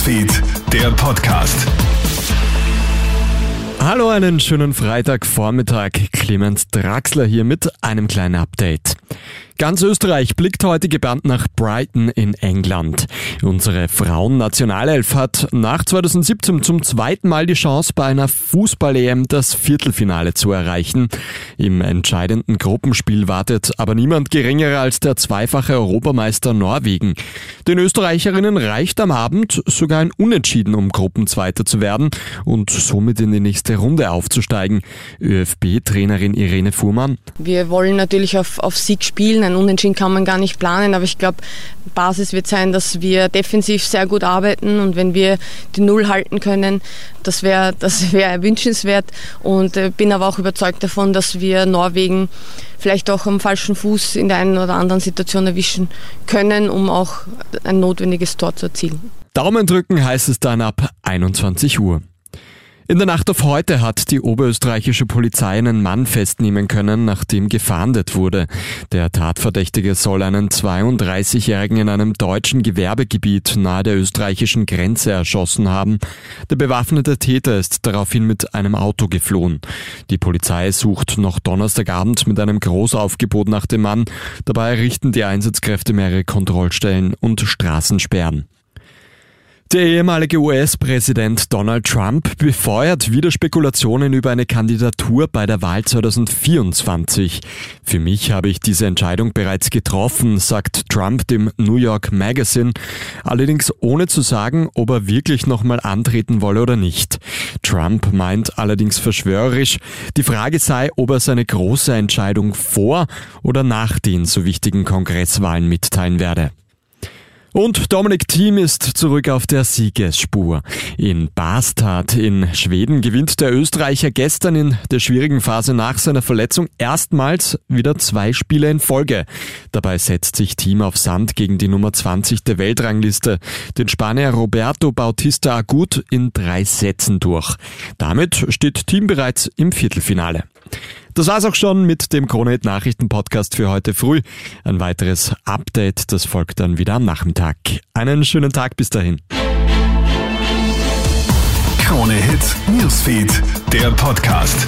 Newsfeed, der Podcast. Hallo, einen schönen Freitagvormittag. Clemens Draxler hier mit einem kleinen Update. Ganz Österreich blickt heute gebannt nach Brighton in England. Unsere Frauennationalelf hat nach 2017 zum zweiten Mal die Chance, bei einer Fußball-EM das Viertelfinale zu erreichen. Im entscheidenden Gruppenspiel wartet aber niemand geringerer als der zweifache Europameister Norwegen. Den Österreicherinnen reicht am Abend sogar ein Unentschieden, um Gruppenzweiter zu werden und somit in die nächste Runde aufzusteigen. ÖFB-Trainerin Irene Fuhrmann. Wir wollen natürlich auf, auf Sieg spielen ein Unentschieden kann man gar nicht planen, aber ich glaube, Basis wird sein, dass wir defensiv sehr gut arbeiten und wenn wir die Null halten können, das wäre das wär wünschenswert und äh, bin aber auch überzeugt davon, dass wir Norwegen vielleicht auch am falschen Fuß in der einen oder anderen Situation erwischen können, um auch ein notwendiges Tor zu erzielen. Daumen drücken heißt es dann ab 21 Uhr. In der Nacht auf heute hat die oberösterreichische Polizei einen Mann festnehmen können, nachdem gefahndet wurde. Der Tatverdächtige soll einen 32-Jährigen in einem deutschen Gewerbegebiet nahe der österreichischen Grenze erschossen haben. Der bewaffnete Täter ist daraufhin mit einem Auto geflohen. Die Polizei sucht noch Donnerstagabend mit einem Großaufgebot nach dem Mann. Dabei errichten die Einsatzkräfte mehrere Kontrollstellen und Straßensperren. Der ehemalige US-Präsident Donald Trump befeuert wieder Spekulationen über eine Kandidatur bei der Wahl 2024. Für mich habe ich diese Entscheidung bereits getroffen, sagt Trump dem New York Magazine, allerdings ohne zu sagen, ob er wirklich nochmal antreten wolle oder nicht. Trump meint allerdings verschwörerisch, die Frage sei, ob er seine große Entscheidung vor oder nach den so wichtigen Kongresswahlen mitteilen werde. Und Dominik Thiem ist zurück auf der Siegesspur. In Bastard in Schweden gewinnt der Österreicher gestern in der schwierigen Phase nach seiner Verletzung erstmals wieder zwei Spiele in Folge. Dabei setzt sich Thiem auf Sand gegen die Nummer 20 der Weltrangliste, den Spanier Roberto Bautista Agut, in drei Sätzen durch. Damit steht Thiem bereits im Viertelfinale. Das war's auch schon mit dem Kronehit Nachrichten Podcast für heute früh. Ein weiteres Update, das folgt dann wieder am Nachmittag. Einen schönen Tag bis dahin. Krone Hit Newsfeed, der Podcast.